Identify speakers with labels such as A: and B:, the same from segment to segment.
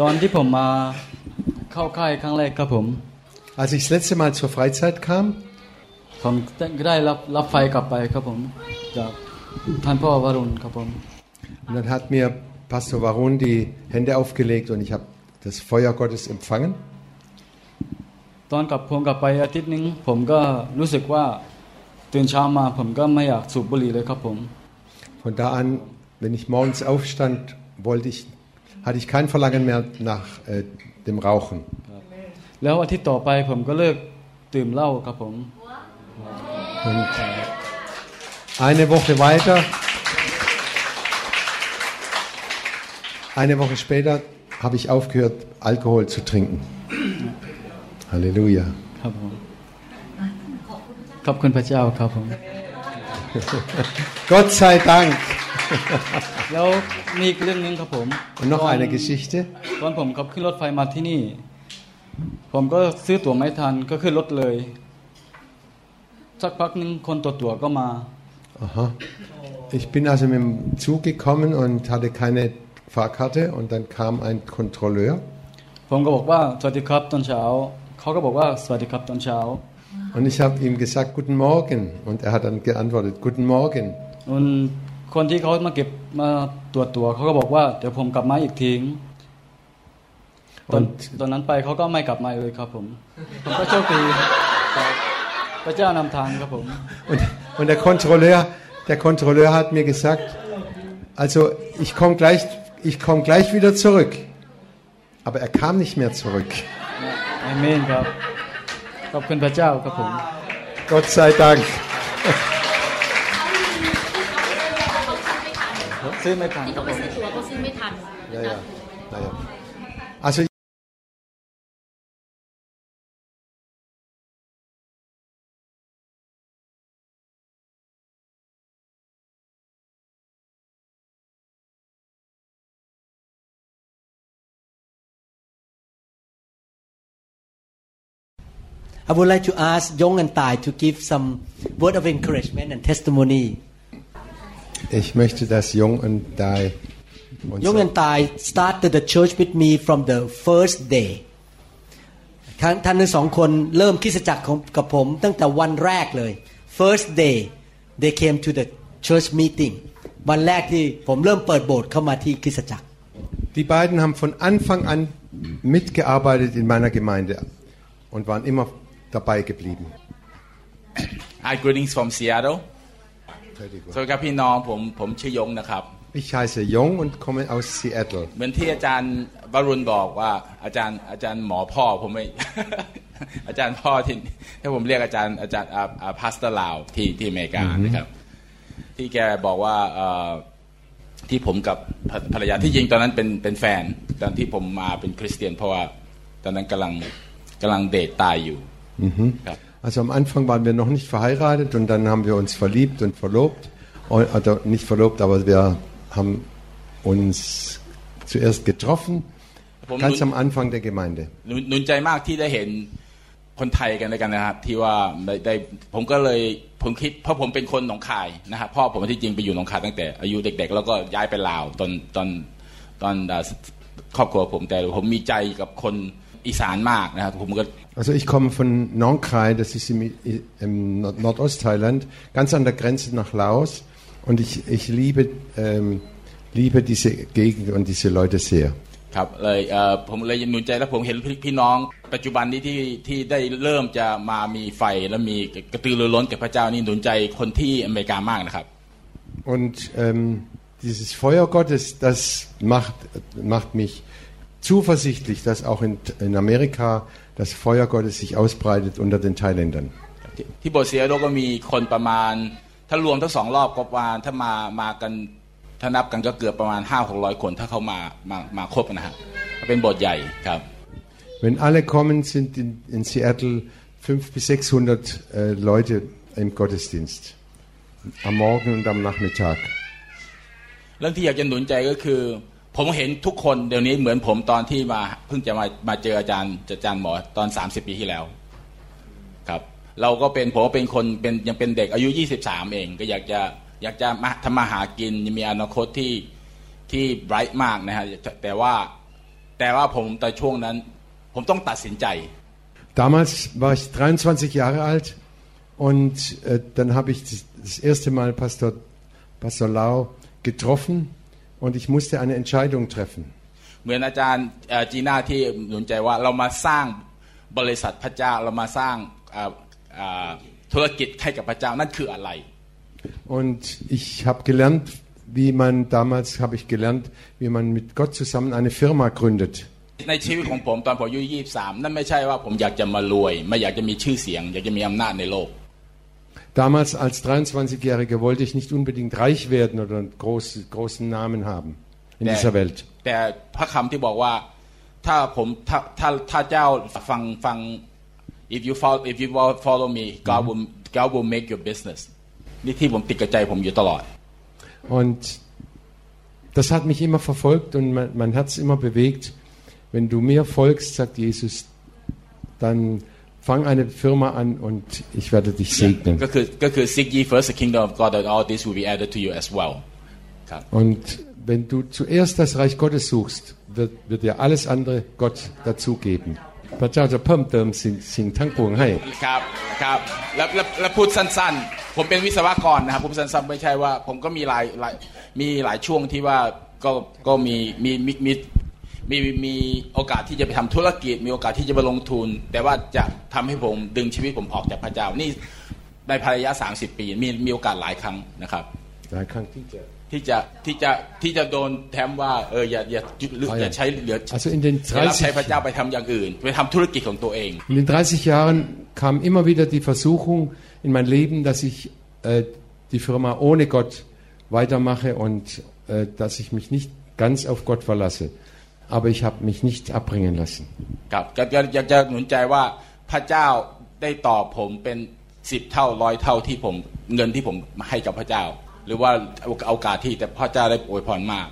A: ตอนที่ผมมาเข้าค่ายครั้งแรกครับผม
B: Als ich das letzte Mal zur Freizeit kam,
A: ผมได้รับรับไฟกลับไปครับผมจากท่านพ่อวรุณครับผม
B: und dann hat mir Pastor Varun die Hände aufgelegt und ich habe das Feuer Gottes empfangen.
A: ตอนกลับผมกลับไปอาทิตย์หนึงผมก็รู้สึกว่าตื่นเช้ามา ผมก็ไม่อยากสูบบุหรี่เลยครับผม
B: Von da an, wenn ich morgens aufstand, wollte ich, hatte ich kein Verlangen mehr nach äh, dem Rauchen.
A: แล้วอาทิตย์ต่อไปผมก็เลิกดื่มเหล้าครับผม
B: Und eine Woche weiter, eine Woche später habe ich aufgehört, Alkohol zu trinken. Halleluja.
A: ครับผมขอบคุณพระเจ้าครับผม
B: Gott sei Dank.
A: แล้วมีอีกเรื่องหนึงครับผม
B: Und noch
A: ตอน
B: eine Geschichte.
A: ตอนผมขับขึ้นรถไฟมาที่นี่ ผมก็ซื้อตั๋วไม่ทันก็ขึ้นรถเลย สักพักหนึงคนตัวตั๋วก็มา
B: Aha. Ich bin also mit dem Zug gekommen und hatte keine Fahrkarte und dann kam ein Kontrolleur
A: ผมก็บอกว่าสวัสดีครับตอนเช้า เขาก็บอกว่าสวัสดีครับตอนเช้า
B: und ich habe ihm gesagt Guten Morgen und er hat dann geantwortet Guten Morgen
A: und คนที่เขามาเก็บมาตรวจตั๋วเขาก็บอกว่าเดี๋ยวผมกลับมาอีกทีตอน
B: und
A: ตอนนั้นไปเขาก็ไม่กลับมาเลยครับผม ผมก็โชคดีครับพระเจ้านำทางครับผม
B: Und, und der Kontrolleur, der Kontrolleur hat mir gesagt, also ich komme gleich, ich komme gleich wieder zurück. Aber er kam nicht mehr zurück.
A: อาเมนครับ ขอบคุณพระเจ้าครับผม
B: Gott sei Dank.
A: ซื้อไม่ทันค
C: ที่
A: รับ
C: เขา
A: ผ
C: ไป
A: ม
C: ซื้อตั๋วเขาซื้อไม่ทัน
B: Ja, ja, ja, ja. Also
D: I would like to ask Yong and Tai to give some word of encouragement and testimony.
B: ich möchte, dass Jung und Dai uns
D: Yong and Tai started the church with me from the first day ท่านท่านทั้งสองคนเริ่มคริสตจักรของกับผมตั้งแต่วันแรกเลย first day they came to the church meeting วันแรกที่ผมเริ่มเปิดโบสถ์เข้ามาที่คริสตจักร
B: Die beiden haben von Anfang an mitgearbeitet in meiner Gemeinde und waren immer dabei geblieben.
E: Hi greetings from Seattle สวัสดีครับพี่น้องผมผมชื่อยงนะครับ
B: Ich heiße Jung und komme aus Seattle.
E: เหมือนที่อาจารย์วรุณบอกว่าอาจารย์อาจารย์หมอพ่อผมไม่อาจารย์พ่อที่ถ้าผมเรียกอาจารย์อาจารย์พาสเตอร์ลาวที่ที่อเมริกานะครับ ที่แกบอกว่าเอ่อที่ผมกับภรภรรยาที่จริงตอนนั้นเป็นเป็นแฟน ตอนที่ผมมาเป็นคริสเตียนเพราะว่าตอนนั้นกำลังกำลังเดทตายอยู่ครับ
B: Also am Anfang waren wir noch nicht verheiratet und dann haben wir uns verliebt und verlobt. Also nicht verlobt, aber wir haben uns zuerst getroffen,
E: ผม
B: ganz am Anfang der Gemeinde.
E: หนุนหนุนใจมากที่ได้เห็นคนไทยกันด้วยกันนะครับ ที่ว่าได้ได้ผมก็เลยผมคิด เพราะผมเป็นคนหนองคายนะครับพ่อผมที่จริงไปอยู่หนองคายตั้งแต่อายุเด็ก ๆ แล้วก็ย้ายไปลาวตอนตอนตอนอ่าครอบครัวผมแต่ผมมีใจกับคน อีสานมากนะครับผมก็
B: Also ich komme von Nong Krai, das ist im, im Nord- Nordostthailand, ganz an der Grenze nach Laos. Und ich, ich liebe, ähm, liebe diese Gegend und diese Leute sehr.
E: ครับเลยเอ่อผมเลยหนุนใจแล้วผมเห็นพี่พี่น้อง ปัจจุบันนี้ที่ที่ได้เริ่มจะมามีไฟและมีกระตือรือร้นกับพระเจ้านี่หนุนใจคนที่อเมริกามากนะครับ
B: Und ähm, dieses Feuer Gottes, das macht, macht mich zuversichtlich, dass auch in, in Amerika das Feuer Gottes sich ausbreitet unter den Thailändern.
E: ที่ที่โบสถ์เซียโดก็มีคนประมาณ ถ้ารวมทั้งสองรอบก็ประมาณถ้ามามากันถ้านับกันก็เกือบประมาณห้าหกร้อยคนถ้าเขามามามาครบนะฮะเป็นโบสถ์ใหญ่ครับ
B: Wenn alle kommen, sind in, in Seattle 500 bis 600 äh, Leute im Gottesdienst. Am Morgen und am Nachmittag.
E: เรื่องที่อยากจะหนุนใจก็คือ ผมเห็นทุกคนเดี๋ยวนี้เหมือนผมตอนที่มาเพิ่งจะมามาเจออาจารย์อาจารย์หมอตอน 30 ปีที่แล้ว ครับ เราก็เป็นผมเป็นคนเป็นยังเป็นเด็กอายุ 23 เอง ก็อยากจะอยากจะมาทำมาหากินมีอนาคตที่ที่ไบรท์มากนะฮะแต่ว่าแต่ว่าผมแต่ช่วงนั้น ผมต้องตัดสินใจ
B: Damals war ich 23 Jahre alt und äh, dann habe ich das erste Mal Pastor, Pastor Lau getroffen und ich musste eine Entscheidung treffen.
E: เหมือนอาจารย์เอ่อจีน่าที่หนุนใจว่าเรามาสร้างบริษัทพระเจ้าเรามาสร้างเอ่อเอ่อธุรกิจให้กับพระเจ้านั่นคืออะไร
B: Und ich habe gelernt, wie man damals habe ich gelernt, wie man mit Gott zusammen eine Firma gründet.
E: ในชีวิตของผมตอนผมอายุยี่สามนั่นไม่ใช่ว่าผมอยากจะมารวย ไม่อยากจะมีชื่อเสียง อยากจะมีอำนาจในโลก
B: Damals als 23-Jähriger wollte ich nicht unbedingt reich werden oder einen großen, großen Namen haben in
E: Der-
B: dieser Welt.
E: แต่พระคำที่บอกว่าถ้าผมถ้าถ้าถ้าเจ้าฟังฟัง if you follow if you follow me God will God will make your business นี่ที่ผมติดกับใจผมอยู่ตลอด
B: Und das hat mich immer verfolgt und mein, mein Herz immer bewegt. Wenn du mir folgst, sagt Jesus, dann fang eine Firma an und ich werde dich segnen.
E: ก็คือก็คือ seek ye first the kingdom of God and all this will be added to you as well ครับ
B: Und wenn du zuerst das Reich Gottes suchst, wird, wird dir alles andere Gott dazugeben. พระเจ้าจะเพิ่มเติมสิ่งสิ่งทั้งปวงให้
E: ครับครับแล้วแล้วแล้วพูดสั้นๆ ผมเป็นวิศวกรนะครับผมสั้นๆไม่ใช่ว่า ผมก็มีหลายหลายมีหลายช่วงที่ว่าก็ก็มีมีมี มีมีมีโอกาสที่จะไปทำธุรกิจ มีโอกาสที่จะไปลงทุน แต่ว่าจะทำให้ผมดึงชีวิตผมออกจากพระเจ้านี่ในภรรยา30ปีมีมีโอกาสหลายครั้งนะครับ
B: หลายครั้งที่จะ
E: ที่จะที่จะที่จะโดนแถมว่าเอออย่าอย่าอย่าใช้เหลือ
B: Also in den
E: อย่ารับใช้พระ
B: 30,
E: เจ้าไปทำอย่างอื่นไปทำธุรกิจของตัวเอง
B: in den 30 Jahren kam immer wieder die Versuchung in mein Leben, dass ich äh, die Firma ohne Gott weitermache und äh, dass ich mich nicht ganz auf Gott verlasse. Aber ich habe mich nicht abbringen lassen.
E: ครับก็ก็อยากจะหนุนใจว่าพระเจ้าได้ตอบผมเป็นสิบเท่าร้อยเท่าที่ผมเงินที่ผมให้กับพระเจ้า หรือว่าโอกาสที่แต่พระเจ้าได้อวยพรมาก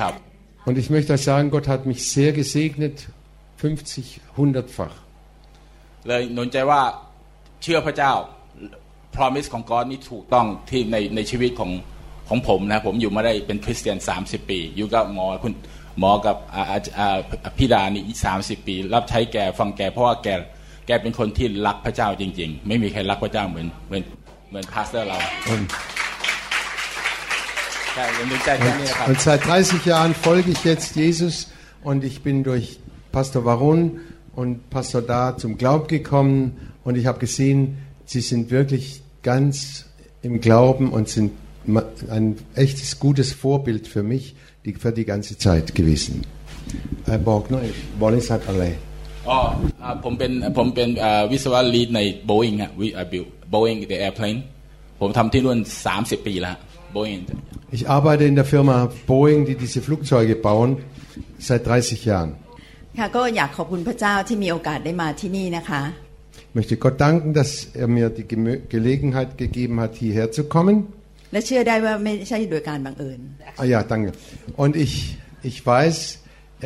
E: ครับ
B: Und ich möchte euch sagen, Gott hat mich sehr gesegnet, 50, 100-fach.
E: เลยหนุนใจว่าเชื่อพระเจ้า promise ของ God นี่ถูกต้องที่ในในชีวิตของของผมนะผมอยู่มาได้เป็นคริสเตียน 30 ปี อยู่กับหมอคุณ หมอกับอาอาอาพี่ดานี่สามสิบปี รับใช้แกฟังแกเพราะว่าแกแกเป็นคนที่รักพระเจ้าจริง ๆ ไม่มีใครรักพระเจ้าเหมือนเหมือนเหมือนพาสเตอร์เรา
B: Und,
E: ใช่ผมหนุนใจแค่นี้ครับ
B: und seit 30 Jahren folge ich jetzt Jesus und ich bin durch Pastor Varun und Pastor Da zum Glauben gekommen und ich habe gesehen, sie sind wirklich ganz im Glauben und sind ma- ein echtes gutes Vorbild für mich die, für die ganze Zeit gewesen. Äh, บอกหน่อยบริษัทอะไร
E: อ๋อผมเป็นผมเป็นวิศวะลีดใน Boeing อะ Boeing the airplane ผมทำที่นู่น30 ปีแล้ว
B: Ich arbeite in der Firma Boeing die diese Flugzeuge bauen seit 30 Jahren
C: ค่ะก็อยากขอบคุณพระเจ้าที่มีโอกาสได้มาที่นี่นะคะ
B: möchte Gott danken dass er mir die Gelegenheit gegeben hat hierher zu kommen
C: และเชื่อได้ว่าไม่ใช่โดยการบังเอิญ
B: Ah ja, danke. Und ich, ich weiß,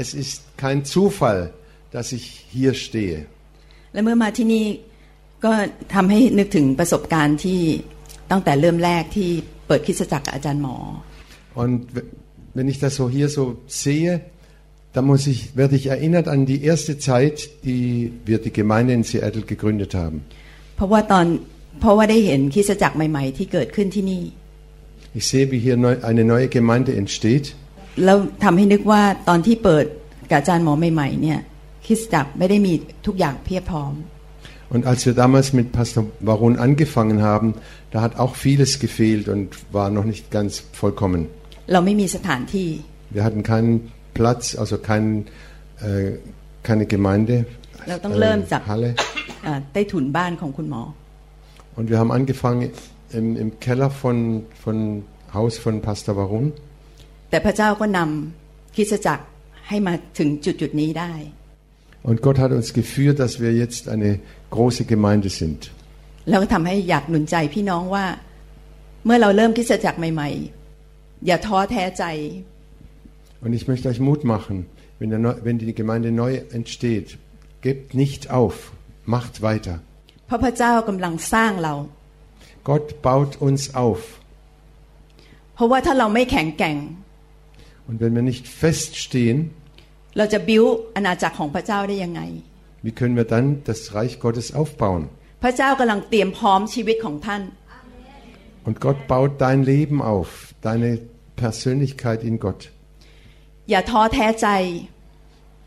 B: es ist kein Zufall, dass ich hier stehe.
C: และเมื่อมาที่นี่ก็ทำให้นึกถึงประสบการณ์ที่ตั้งแต่เริ่มแรกที่เปิดคริสตจักรกับอาจารย์หมอ
B: Und w- wenn ich das so hier so sehe, dann muss ich, werde ich erinnert an die erste Zeit, die wir die Gemeinde in Seattle gegründet haben.
C: เพราะว่าตอนเพราะว่าได้เห็นคริสตจักรใหม่ ๆ ที่เกิดขึ้นที่นี่
B: Ich sehe, wie hier neu, eine neue Gemeinde entsteht.
C: แล้วทำให้นึกว่าตอนที่เปิดกับอาจารย์หมอใหม่ๆเนี่ยคริสตจักรไม่ได้มีทุกอย่างเพียบพร้อม
B: Und als wir damals mit Pastor Baron angefangen haben, da hat auch vieles gefehlt und war noch nicht ganz vollkommen.
C: เราไม่มีสถานที่
B: Wir hatten keinen Platz, also kein, äh, keine Gemeinde,
C: เราต้องเริ่มจาก
B: Halle.
C: อ่าใต้ถุนบ้านของคุณหมอ
B: Und wir haben angefangen im, im Keller von, von Haus von Pastor Baron.
C: แต่พระเจ้าก็นำคริสตจักรให้มาถึงจุดจุดๆนี้ได้
B: Und Gott hat uns geführt, dass wir jetzt eine große Gemeinde sind.
C: แล้วก็ทำให้อยากหนุนใจพี่น้องว่า เมื่อเราเริ่มคริสตจักรใหม่ ๆ อย่าท้อแท้ใจ
B: Und ich möchte euch Mut machen, wenn, der Neu- wenn die Gemeinde neu entsteht, gebt nicht auf, macht weiter.
C: เพราะพระเจ้ากำลังสร้างเรา
B: Gott baut uns auf.
C: เพราะว่าถ้าเราไม่แข็งแกร่ง
B: Und wenn wir nicht feststehen,
C: เราจะบิ้วอาณาจักรของพระเจ้าได้ยังไง
B: Wie können wir dann das Reich Gottes aufbauen?
C: พระเจ้ากำลังเตรียมพร้อมชีวิตของท่าน
B: Und Gott baut dein Leben auf, deine Persönlichkeit in Gott.
C: อย่าท้อแท้ใจ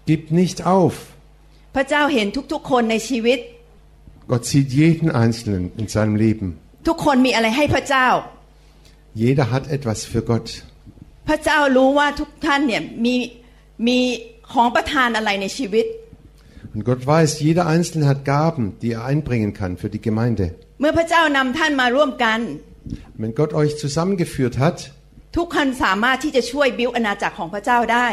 B: Gib nicht auf.
C: พระเจ้าเห็นทุกๆ คนในชีวิต
B: Gott sieht jeden Einzelnen in seinem Leben.
C: ทุกคนมีอะไรให้พระเจ้า
B: Jeder hat etwas für Gott.
C: พระเจ้ารู้ว่าทุกท่านเนี่ยมีมีของประทานอะไรในชีวิต
B: Und Gott weiß, jeder Einzelne hat Gaben, die er einbringen kann für die Gemeinde.
C: เมื่อพระเจ้านำท่านมาร่วมกัน
B: Wenn Gott euch zusammengeführt hat,
C: ทุกคนสามารถที่จะช่วยบิ้วอาณาจักรของพระเจ้าได้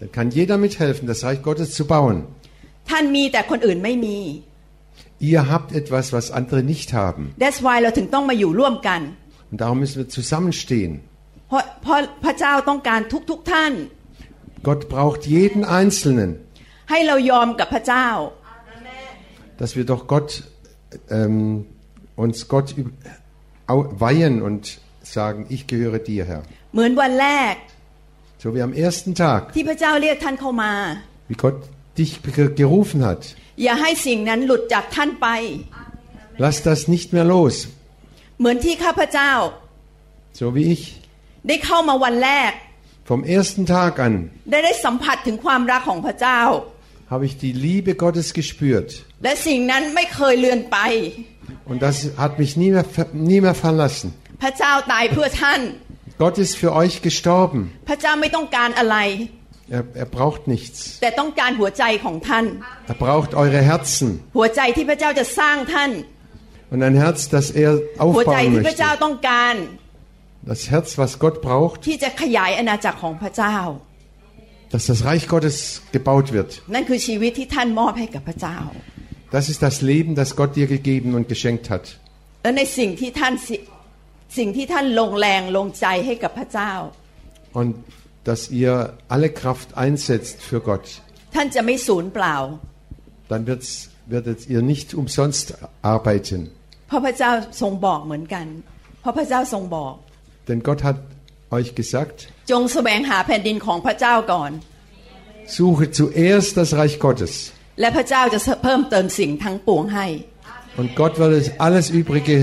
B: dann kann jeder mithelfen, das Reich Gottes zu bauen.
C: ท่านมีแต่คนอื่นไม่มี
B: Ihr habt etwas, was andere nicht haben.
C: That's why เราถึงต้องมาอยู่ร่วมกัน
B: Und darum müssen wir zusammenstehen.
C: เพราะเพราะพระเจ้าต้องการทุกๆทท่าน
B: Gott braucht jeden Einzelnen,
C: ให้เรายอมกับพระเจ้า
B: dass wir doch Gott, ähm, uns Gott üb- au- weihen und sagen, ich gehöre dir, Herr.
C: เหมือนวันแรก
B: So wie am ersten Tag,
C: ที่พระเจ้าเรียกท่านเข้ามา
B: wie Gott dich ge- gerufen hat.
C: อย่าให้สิ่งนั้นหลุดจากท่านไป
B: Lass das nicht mehr los,
C: เหมือนที่ข้าพเจ้า
B: so wie ich.
C: ได้เข้ามาวันแรก
B: Vom ersten Tag an
C: ได้ได้สัมผัสถึงความรักของพระเจ้า
B: habe ich die Liebe Gottes gespürt.
C: และสิ่งนั้นไม่เคยเลือนไป
B: Und das hat mich nie mehr, ver- nie mehr verlassen.
C: พระเจ้าตายเพื่อท่าน
B: Gott ist für euch gestorben.
C: พระเจ้าไม่ต้องการอะไร
B: Er, er braucht nichts.
C: แต่ต้องการหัวใจของท่าน
B: Er braucht eure Herzen.
C: หัวใจที่พระเจ้าจะสร้างท่าน
B: Und ein Herz, das er
C: หัวใจ
B: aufbauen
C: ที่พระเจ้า
B: möchte.
C: ต้องการ
B: Das Herz, was Gott braucht,
C: ที่จะขยายอาณาจักรของพระเจ้า
B: dass das Reich Gottes gebaut wird.
C: นั่นคือชีวิตที่ท่านมอบให้กับพระเจ้า
B: Das ist das Leben, das Gott dir gegeben und geschenkt hat.
C: และในสิ่งที่ท่านสิสิ่งที่ท่านลงแรงลงใจให้กับพระเจ้า
B: Und dass ihr alle Kraft einsetzt für Gott.
C: ท่านจะไม่สูญเปล่า
B: Dann wird's, werdet ihr nicht umsonst arbeiten.
C: เพราะพระเจ้าทรงบอกเหมือนกัน เพราะพระเจ้าทรงบอก
B: Denn Gott hat euch gesagt,
C: จงแสวงหาแผ่นดินของพระเจ้าก่อน
B: suche zuerst das Reich Gottes.
C: และพระเจ้าจะเพิ่มเติมสิ่งทั้งปวงให้
B: Und Gott wird es alles Übrige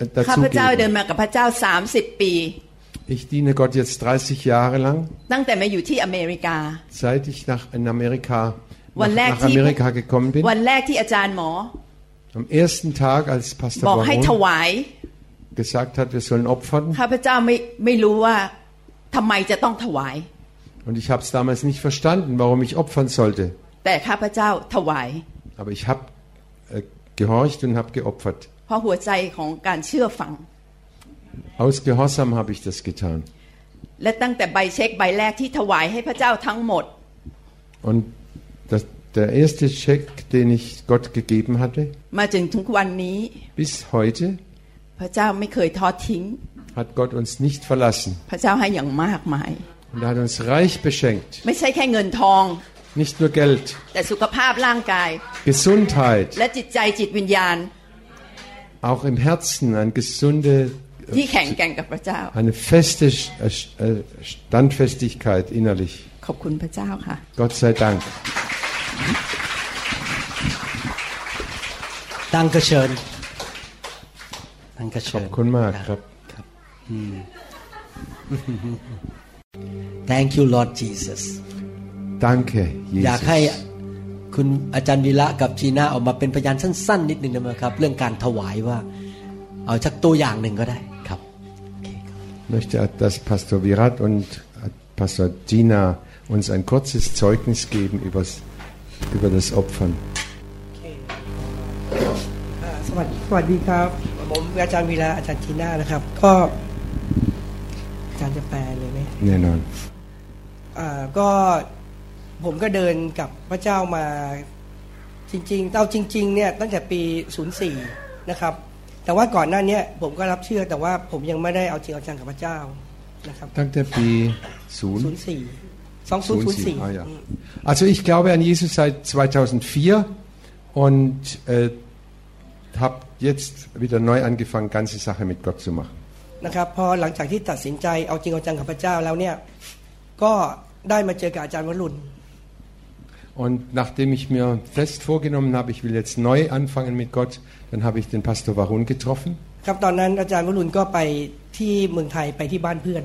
B: äh,
C: ข้า
B: dazu
C: พเจ้าเดิน
B: geben.
C: มากับพระเจ้า 30 ปี
B: Ich diene Gott jetzt 30 Jahre lang,
C: ตั้งแต่มาอยู่ที่อเมริกา
B: seit ich nach, in Amerika,
C: วัน
B: nach,
C: แรก
B: nach
C: ที่
B: Amerika gekommen bin.
C: วันแรกที่อาจารย์หมอ
B: Am ersten Tag, als Pastor
C: บอกให้ถ
B: Baron
C: วาย
B: gesagt hat, wir sollen opfern.
C: ข้าพเจ้าไม่ไม่รู้ว่าทำไมจะต้องถวาย
B: Und ich habe es damals nicht verstanden, warum ich opfern sollte.
C: แต่ข้าพเจ้าถวาย
B: Aber ich habe äh, gehorcht und habe geopfert.
C: เพราะหัวใจของการเชื่อฟัง
B: Aus Gehorsam habe ich das getan.
C: และตั้งแต่ใบเช็คใบแรกที่ถวายให้พระเจ้าทั้งหมด
B: Und das, der erste Scheck, den ich Gott gegeben hatte,
C: มาจนถึงวันนี้
B: bis heute,
C: พระเจ้าไม่เคยทอดทิ้ง
B: hat Gott uns nicht verlassen.
C: พระเจ้าให้อย่างมากมาย
B: Und er hat uns reich beschenkt.
C: ไม่ใช่แค่เงินทอง
B: Nicht nur Geld,
C: แต่สุขภาพร่างกาย
B: Gesundheit,
C: และจิตใจจิตวิญญาณ
B: auch im Herzen, eine gesunde,
C: ที่แข็งแกร่งกับพระเจ้า
B: eine feste äh, äh, Standfestigkeit innerlich.
C: ขอบคุณพระเจ้าค่ะ
B: Gott sei Dank.
D: Danke schön. Danke schön.
B: ขอบคุณมากครับ
D: Thank you Lord Jesus
B: Danke,
D: อยากให้
B: Jesus.
D: คุณอาจารย์วีระกับจีน่าออกมาเป็นพยานสั้นๆ นิดหนึ่งได้ไหมครับ เรื่องการถวายว่า เอาชักตัวอย่างหนึ่งก็ได้
B: möchte, dass Pastor Virat und Pastor Gina uns ein kurzes Zeugnis geben übers, über das Opfern.
F: อ่าสวัสดีสวัสดีครับ ผมอาจารย์วีระอาจารย์จีน่านะครับ ก็อาจารย์จะแปลเลยไหม
B: Nein,
F: อ่าก็ผมก็เดินกับพระเจ้ามาจริงๆเอาจริง ๆ เนี่ยตั้งแต่ปี 04 นะครับ แต่ว่าก่อนหน้าเนี้ยผมก็รับเชื่อแต่ว่าผมยังไม่ได้เอาจริงเอาจังกับพระเจ้านะครับ
B: Dank der B. Sohn.
F: 04 2004
B: Ah, ja.
F: อืม
B: Also ich glaube an Jesus seit 2004 und äh, habe jetzt wieder neu angefangen, ganze Sache mit Gott zu machen.
F: นะครับพอหลังจากที่ตัดสินใจเอาจริงเอาจังกับพระเจ้าแล้วเนี่ยก็ได้มาเจอกับอาจารย์วรุณ
B: Und nachdem ich mir fest vorgenommen habe, ich will jetzt neu anfangen mit Gott, dann habe ich den Pastor Varun getroffen.
F: ครับตอนนั้นอาจารย์วรุณก็ไปที่เมืองไทยไปที่บ้านเพื่อน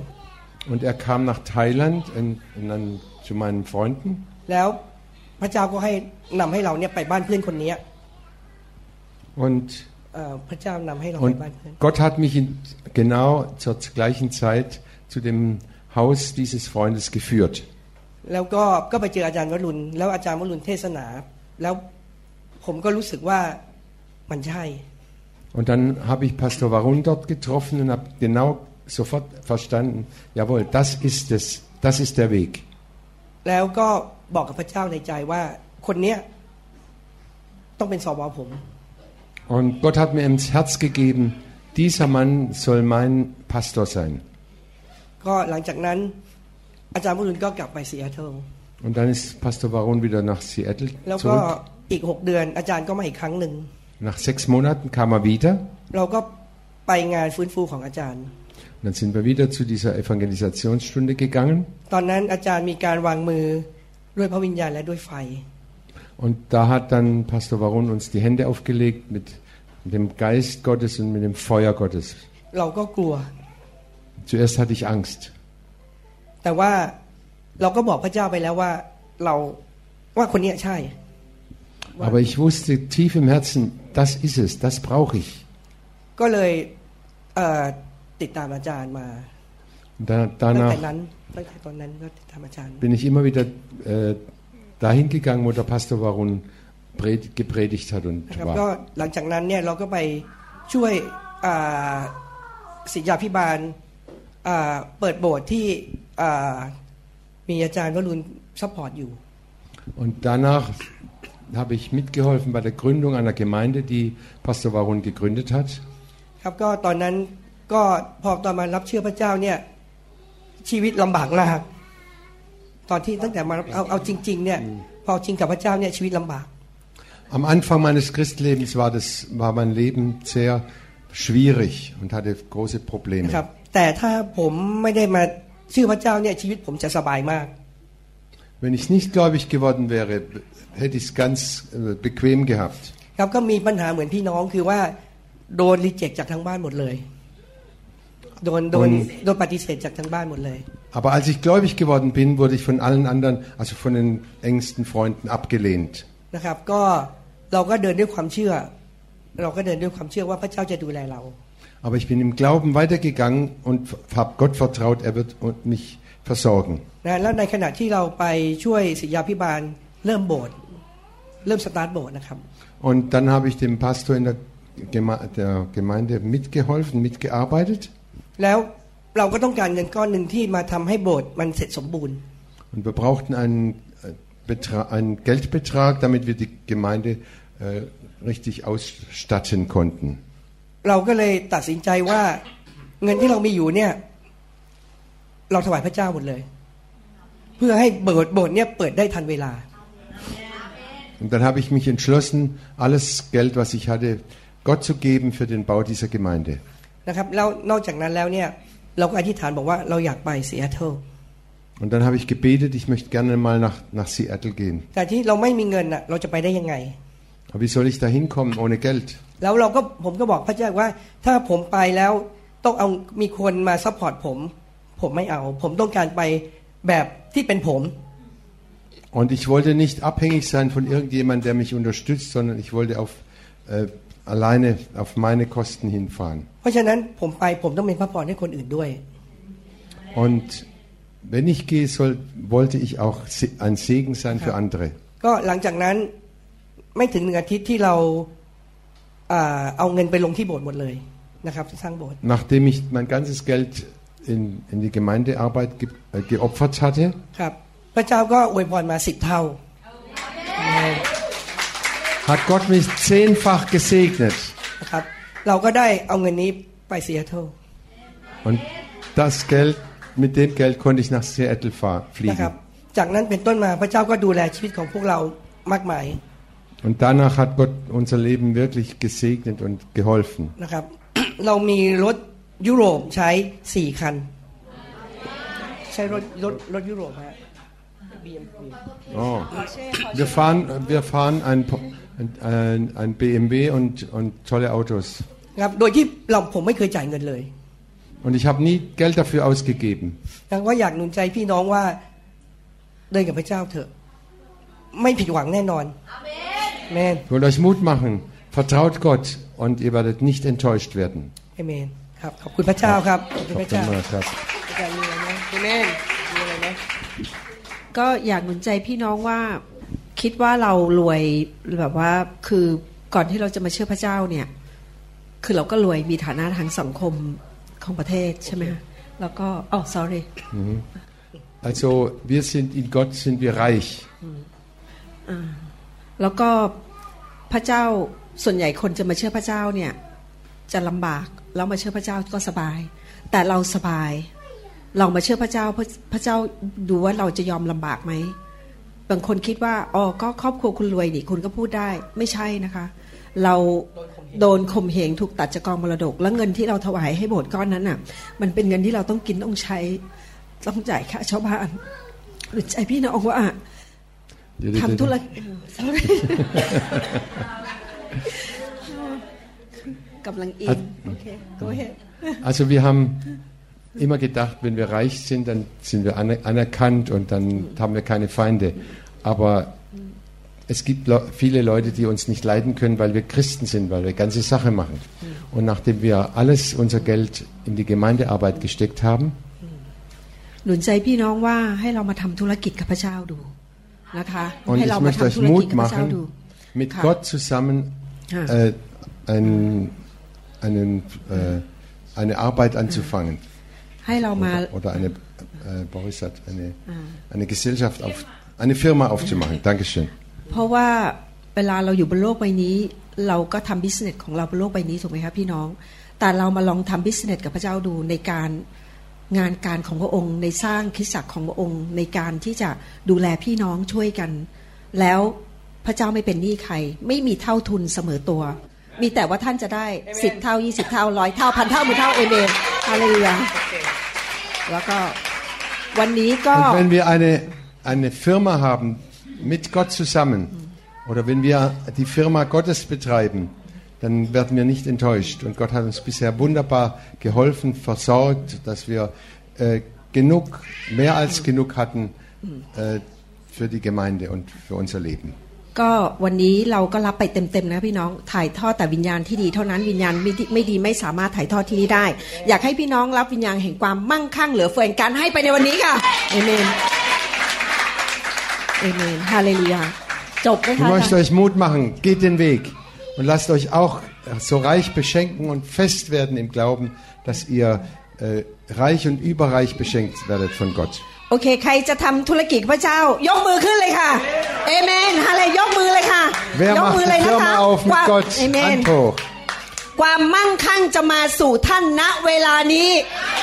B: Und er kam nach Thailand in, in, an, zu meinen Freunden.
F: แล้วพระเจ้าก็ให้นำให้เราเนี่ยไปบ้านเพื่อนคนนี้
B: Und,
F: เอ่อพระเจ้านำให้เราไป
B: und
F: บ้านเพื่อน
B: Gott hat mich in, genau zur gleichen Zeit zu dem Haus dieses Freundes geführt.
F: แล้วก็ก็ไปเจออาจารย์วรุณแล้วอาจารย์วรุณเทศนา แล้วผมก็รู้สึกว่า มันใช่
B: Und dann habe ich Pastor Varun dort getroffen und habe genau sofort verstanden, jawohl, das ist es, das ist der Weg.
F: แล้วก็บอกกับพระเจ้าในใจว่าคนเนี้ยต้องเป็นสวผม
B: Und Gott hat mir ins Herz gegeben, dieser Mann soll mein Pastor sein.
F: ก็หลังจากนั้นอาจารย์วรุณก็กลับไปซีแอตเทิล
B: Und dann ist Pastor Varun wieder nach Seattle
F: แล้วก็
B: zurück.
F: อีกหกเดือนอาจารย์ก็มาอีกครั้งหนึ่ง
B: Nach sechs Monaten kam er wieder.
F: เราก็ไปงานฟื้นฟูของอาจารย์
B: Und dann sind wir wieder zu dieser Evangelisationsstunde gegangen.
F: ตอนนั้นอาจารย์มีการวางมือด้วยพระวิญญาณและด้วยไฟ
B: Und da hat dann Pastor Varun uns die Hände aufgelegt mit dem Geist Gottes und mit dem Feuer Gottes.
F: เราก็กลัว
B: Zuerst hatte ich Angst.
F: แต่ว่าเราก็บอกพระเจ้าไปแล้วว่าเราว่าคนเนี้ยใช่
B: Aber ich wusste tief im Herzen, das ist es, das brauche ich.
F: ก็เลยเอ่อติดตามอาจารย์มา
B: Und da,
F: ตั้งแต่
B: danach
F: นั้นตั้งแต่ตอนนั้นก็ติดตามอาจารย์
B: bin ich immer wieder äh, dahin gegangen, wo der Pastor Varun pred- gepredigt hat und
F: นะครับก็
B: war.
F: หลังจากนั้นเนี่ยเราก็ไปช่วยอ่าศิษยาพิบาลอ่าเปิดโบสถ์ที่อ่ามีอาจารย์วรุณซัพพอร์ตอยู่
B: Und danach habe ich mitgeholfen bei der Gründung einer Gemeinde, die Pastor Varun gegründet hat.
F: ครับก็ตอนนั้นก็พอตอนมารับเชื่อพระเจ้าเนี่ยชีวิตลำบากมาก ตอนที่ตั้งแต่มารับเอาเอาจริง ๆ เนี่ยพอจริงกับพระเจ้าเนี่ยชีวิตลำบาก
B: Am Anfang meines Christlebens war, das, war mein Leben sehr schwierig und hatte große
F: นะ
B: Probleme.
F: ครับ แต่ถ้าผมไม่ได้มาเชื่อพระเจ้าเนี่ยชีวิตผมจะสบายมาก
B: Wenn ich nicht gläubig geworden wäre, hätte ich es ganz äh, bequem gehabt.
F: ครับก็มีปัญหาเหมือนพี่น้องคือว่าโดนรีเจ็คจากทางบ้านหมดเลย โดนโดน
B: Und
F: โดนปฏิเสธจากทางบ้านหมดเลย
B: Aber als ich gläubig geworden bin, wurde ich von allen anderen, also von den engsten Freunden abgelehnt.
F: นะครับ ก็เราก็เดินด้วยความเชื่อ เราก็เดินด้วยความเชื่อว่าพระเจ้าจะดูแลเรา
B: Aber ich bin im Glauben weitergegangen und habe Gott vertraut, er wird mich versorgen.
F: นะแล้วในขณะที่เราไปช่วยศิษยาพิบาลเริ่มโบสถ์เริ่มสตาร์ทโบสถ์นะครับ
B: Und dann habe ich dem Pastor in der, Geme der Gemeinde mitgeholfen, mitgearbeitet.
F: แล้วเราก็ต้องการเงินก้อนหนึ่งที่มาทำให้โบสถ์มันเสร็จสมบูรณ์
B: Und wir brauchten einen, äh, Betra einen Geldbetrag, damit wir die Gemeinde äh, richtig ausstatten konnten.
F: เราก็เลยตัดสินใจว่าเงินที่เรามีอยู่เนี่ย เราถวายพระเจ้าหมดเลย เพื่อให้โบสถ์โบสถ์เนี่ยเปิดได้ทันเวลา
B: Und dann habe ich mich entschlossen, alles Geld, was ich hatte, Gott zu geben für den Bau dieser Gemeinde.
F: นะครับแล้วนอกจากนั้นแล้วเนี่ยเราก็อธิษฐานบอกว่าเราอยากไปซีแอตเทิล
B: Und dann habe ich gebetet, ich möchte gerne mal nach, nach Seattle gehen.
F: แต่ที่เราไม่มีเงินอะเราจะไปได้ยังไง
B: Aber wie soll ich da hinkommen ohne Geld?
F: แล้วเราก็ผมก็บอกพระเจ้าว่าถ้าผมไปแล้วต้องเอามีคนมาซัพพอร์ตผม ผมไม่เอา ผมต้องการไปแบบที่เป็นผม
B: Und ich wollte nicht abhängig sein von irgendjemandem, der mich unterstützt, sondern ich wollte auf, äh, alleine auf meine Kosten hinfahren.
F: เพราะฉะนั้นผมไปผมต้องเป็นพระพรให้คนอื่นด้วย
B: Und wenn ich gehe, soll, wollte ich auch se- ein Segen sein für andere.
F: ก็หลังจากนั้นไม่ถึงหนึ่งอาทิตย์ที่เราอ่าเอาเงินไปลงที่โบสถ์หมดเลยนะครับสร้างโบสถ์
B: Nachdem ich mein ganzes Geld in, in die Gemeindearbeit ge, äh, geopfert hatte,
F: ครับ พระเจ้าก็อวยพรมาสิบเท่า
B: hat Gott mich zehnfach gesegnet.
F: นะครับ เราก็ได้เอาเงินนี้ไปซีแอตเทิล
B: Und das Geld, mit dem Geld konnte ich nach Seattle fahr,
F: นะครับ
B: fliegen.
F: จากนั้นเป็นต้นมาพระเจ้าก็ดูแลชีวิตของพวกเรามากมาย
B: Und danach hat Gott unser Leben wirklich gesegnet und geholfen.
F: นะครับ เรามีรถ ยุโรปใช้สี่คัน ใช้รถรถรถยุโรปฮะ
B: Oh. Wir fahren, wir fahren ein, ein, ein BMW und, und tolle Autos.
F: ครับโดยที่เราผมไม่เคยจ่ายเงินเลย
B: Und ich habe nie Geld dafür ausgegeben.
F: ดังว่าอยากหนุนใจพี่น้องว่าเดินกับพระเจ้าเถอะ ไม่ผิดหวังแน่นอนเมน
B: Ich will euch Mut machen. Vertraut Gott und ihr werdet nicht enttäuscht werden.
F: เอเมน ครับขอบคุณพระเจ้าครับขอบคุณพระ
B: Habt
F: เจ้า
B: ihr mal das?
F: อาจารย์มีอะไรไหมเอเมนมีอะไรไหม
G: ก็อยากหนุนใจพี่น้องว่าคิดว่าเรารวยแบบว่าคือก่อนที่เราจะมาเชื่อพระเจ้าเนี่ย คือเราก็รวยมีฐานะทางสังคมของประเทศใช่ไหมคะแล้วก็อ๋อ sorry
B: Also wir sind in Gott sind wir reich.
G: แล้วก็พระเจ้าส่วนใหญ่คนจะมาเชื่อพระเจ้าเนี่ยจะลำบาก แล้วมาเชื่อพระเจ้าก็สบาย แต่เราสบายลองมาเชื่อพระเจ้าพระพระเจ้าดูว่าเราจะยอมลำบากไหมบางคนคิดว่าอ๋อก็ครอบครัวคุณรวยนี่คุณก็พูดได้ ไม่ใช่นะคะ เราโดนข่มเหงถูกตัดจากกองมรดก แล้วเงินที่เราถวายให้โบสถ์ก้อนนั้นน่ะ มันเป็นเงินที่เราต้องกินต้องใช้ ต้องจ่ายค่าชาวบ้านหรือใจพี่น้องว่าทำธุรกิจ sorry กำลังอินโอเค go ahead
B: Also wir haben immer gedacht, wenn wir reich sind, dann sind wir aner- anerkannt und dann haben wir keine Feinde. Aber es gibt le- viele Leute, die uns nicht leiden können, weil wir Christen sind, weil wir ganze Sache machen. Und nachdem wir alles unser Geld in die Gemeindearbeit gesteckt haben,
G: หนุนใจพี่น้องว่าให้เรามาทำธุรกิจกับพระเจ้าดูนะคะ
B: und
G: ให้
B: ich
G: เรามา
B: möchte euch
G: ทำธุรกิจ
B: Mut
G: กับพระเจ้าดู
B: machen, mit
G: Ja.
B: Gott zusammen
G: Ja.
B: äh, ein, einen, äh, eine Arbeit anzufangen.
G: ให้เรามา
B: Oder, oder eine, äh, Boris hat eine, eine Gesellschaft auf, eine Firma aufzumachen. Dankeschön.
G: เพราะว่าเวลาเราอยู่บนโลกใบนี้ เราก็ทำบิสเนสของเราบนโลกใบนี้ถูกไหมครับพี่น้อง แต่เรามาลองทำบิสเนสกับพระเจ้าดูในการงานการของพระองค์ ในสร้างคริสตจักรของพระองค์ ในการที่จะดูแลพี่น้องช่วยกัน แล้วพระเจ้าไม่เป็นหนี้ใคร ไม่มีเท่าทุนเสมอตัว มีแต่ว่าท่านจะได้สิบเท่ายี่สิบเท่าร้อยเท่าพันเท่าหมื่นเท่าเอเมนฮาเลลูยาแล้วก็วันนี้ก็
B: Und wenn wir eine, eine Firma haben mit Gott zusammen oder wenn wir die Firma Gottes betreiben, dann werden wir nicht enttäuscht. Und Gott hat uns bisher wunderbar geholfen, versorgt, dass wir äh, genug, mehr als genug hatten äh, für die Gemeinde und für unser Leben.
G: ก็วันนี้เราก็รับไปเต็มๆนะพี่น้องถ่ายทอดแต่วิญญาณที่ดีเท่านั้นวิญญาณไม่ดีไม่ดีไม่สามารถถ่ายทอดที่นี่ได้ อยากให้พี่น้องรับวิญญาณแห่งความมั่งคั่งเหลือเฟือการให้ไปในวันนี้ค่ะเอเมนเอเมนฮาเลลูยาจบไหม
B: Ich
G: คะอา
B: möchte
G: จารย์
B: euch Mut machen, geht den Weg und lasst euch auch so reich beschenken und fest werden im Glauben, dass ihr äh, reich und überreich beschenkt werdet von Gott.
G: โอเค ใครจะทำธุรกิจกับพระเจ้า ยกมือขึ้นเลยค่ะเอเมนฮาเลยยกมือเลยค่ะ
B: Wer
G: ยก
B: macht
G: มือเลย
B: die
G: นะคะ
B: Firma auf
G: ค
B: mit
G: วาม
B: Gott?
G: เอเมน
B: Hand hoch.
G: ความมั่งคั่งจะมาสู่ท่านณเวลานี้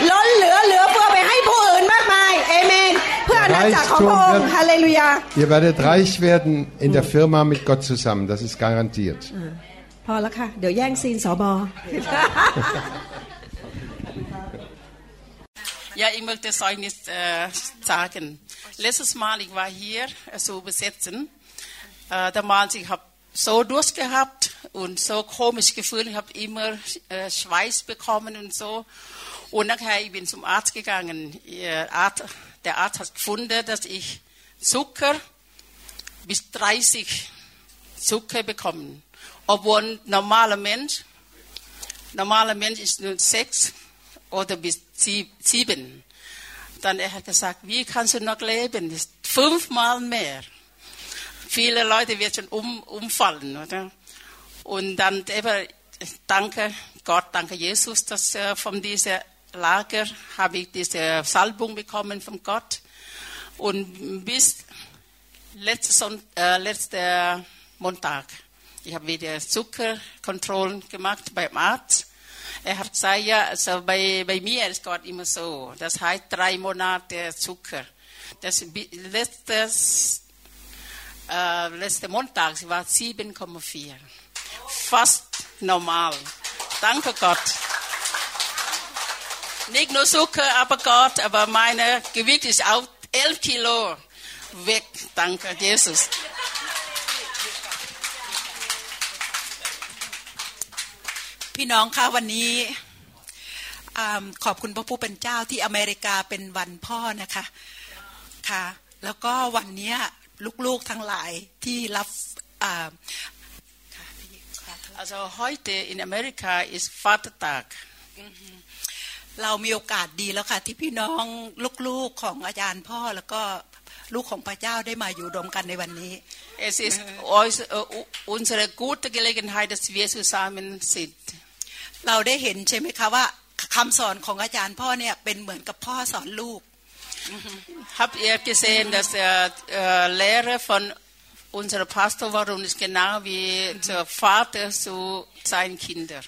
G: ล้นเหลือเหลือเพื่อไปให้ผู้อื่นมากมายเอเมนเพื่ออาณาจักรของพระองค์ฮาเลลูยา
B: Ihr werdet reich werden in der Firma mit Gott zusammen, das ist garantiert.
G: พอแล้วค่ะ เดี๋ยวแย่งซีนสอบอ
H: Ja, ich möchte Zeugnis äh, sagen. Letztes Mal, ich war hier äh, zu übersetzen. Äh, damals, ich habe so Durst gehabt und so komisch gefühlt. Ich habe immer äh, Schweiß bekommen und so. Und nachher, ich bin zum Arzt gegangen. Arzt, der Arzt hat gefunden, dass ich Zucker bis 30 Zucker bekommen. Obwohl ein normaler Mensch, normaler Mensch ist nur 6 oder bis sie- sieben. Dann er hat gesagt, wie kannst du noch leben? Fünfmal mehr. Viele Leute werden schon um, umfallen, oder? Und dann eben, danke Gott, danke Jesus, dass äh, von dieser Lager habe ich diese Salbung bekommen von Gott. Und bis letzte, Son äh, letzte Montag, ich habe wieder Zuckerkontrollen gemacht beim Arzt. Er hat gesagt, ja, also bei, bei mir ist Gott immer so. Das heißt drei Monate Zucker. Das letztes, äh, letzte Montag war 7,4. Fast normal. Danke Gott. Nicht nur Zucker, aber Gott, aber meine Gewicht ist auch 11 Kilo. weg. Danke, Jesus.
I: พี่น้องคะวันนี้อ่าขอบคุณพระผู้เป็นเจ้าที่อเมริกาเป็นวันพ่อนะคะค่ะแล้วก็วันเนี้ยลูกๆทั้งหลายที่รับอ่าค่ะพี่ขอโทษ
H: Also heute in Amerika ist Vatertag.
I: เรามีโอกาสดีแล้วค่ะ ที่พี่น้องลูกๆของอาจารย์พ่อแล้วก็ลูกของพระเจ้าได้มาอยู่รวมกันในวันนี้
H: Es ist uns- äh, unsere gute Gelegenheit, dass wir zusammen sind.
I: เราได้เห็นใช่ไหมคะว่าคำสอนของอาจารย์พ่อเนี่ยเป็นเหมือนกับพ่อสอนลูก
H: Habt ihr gesehen, dass der äh, Lehre von unserem Pastor war und ist genau wie der Vater zu seinen Kindern.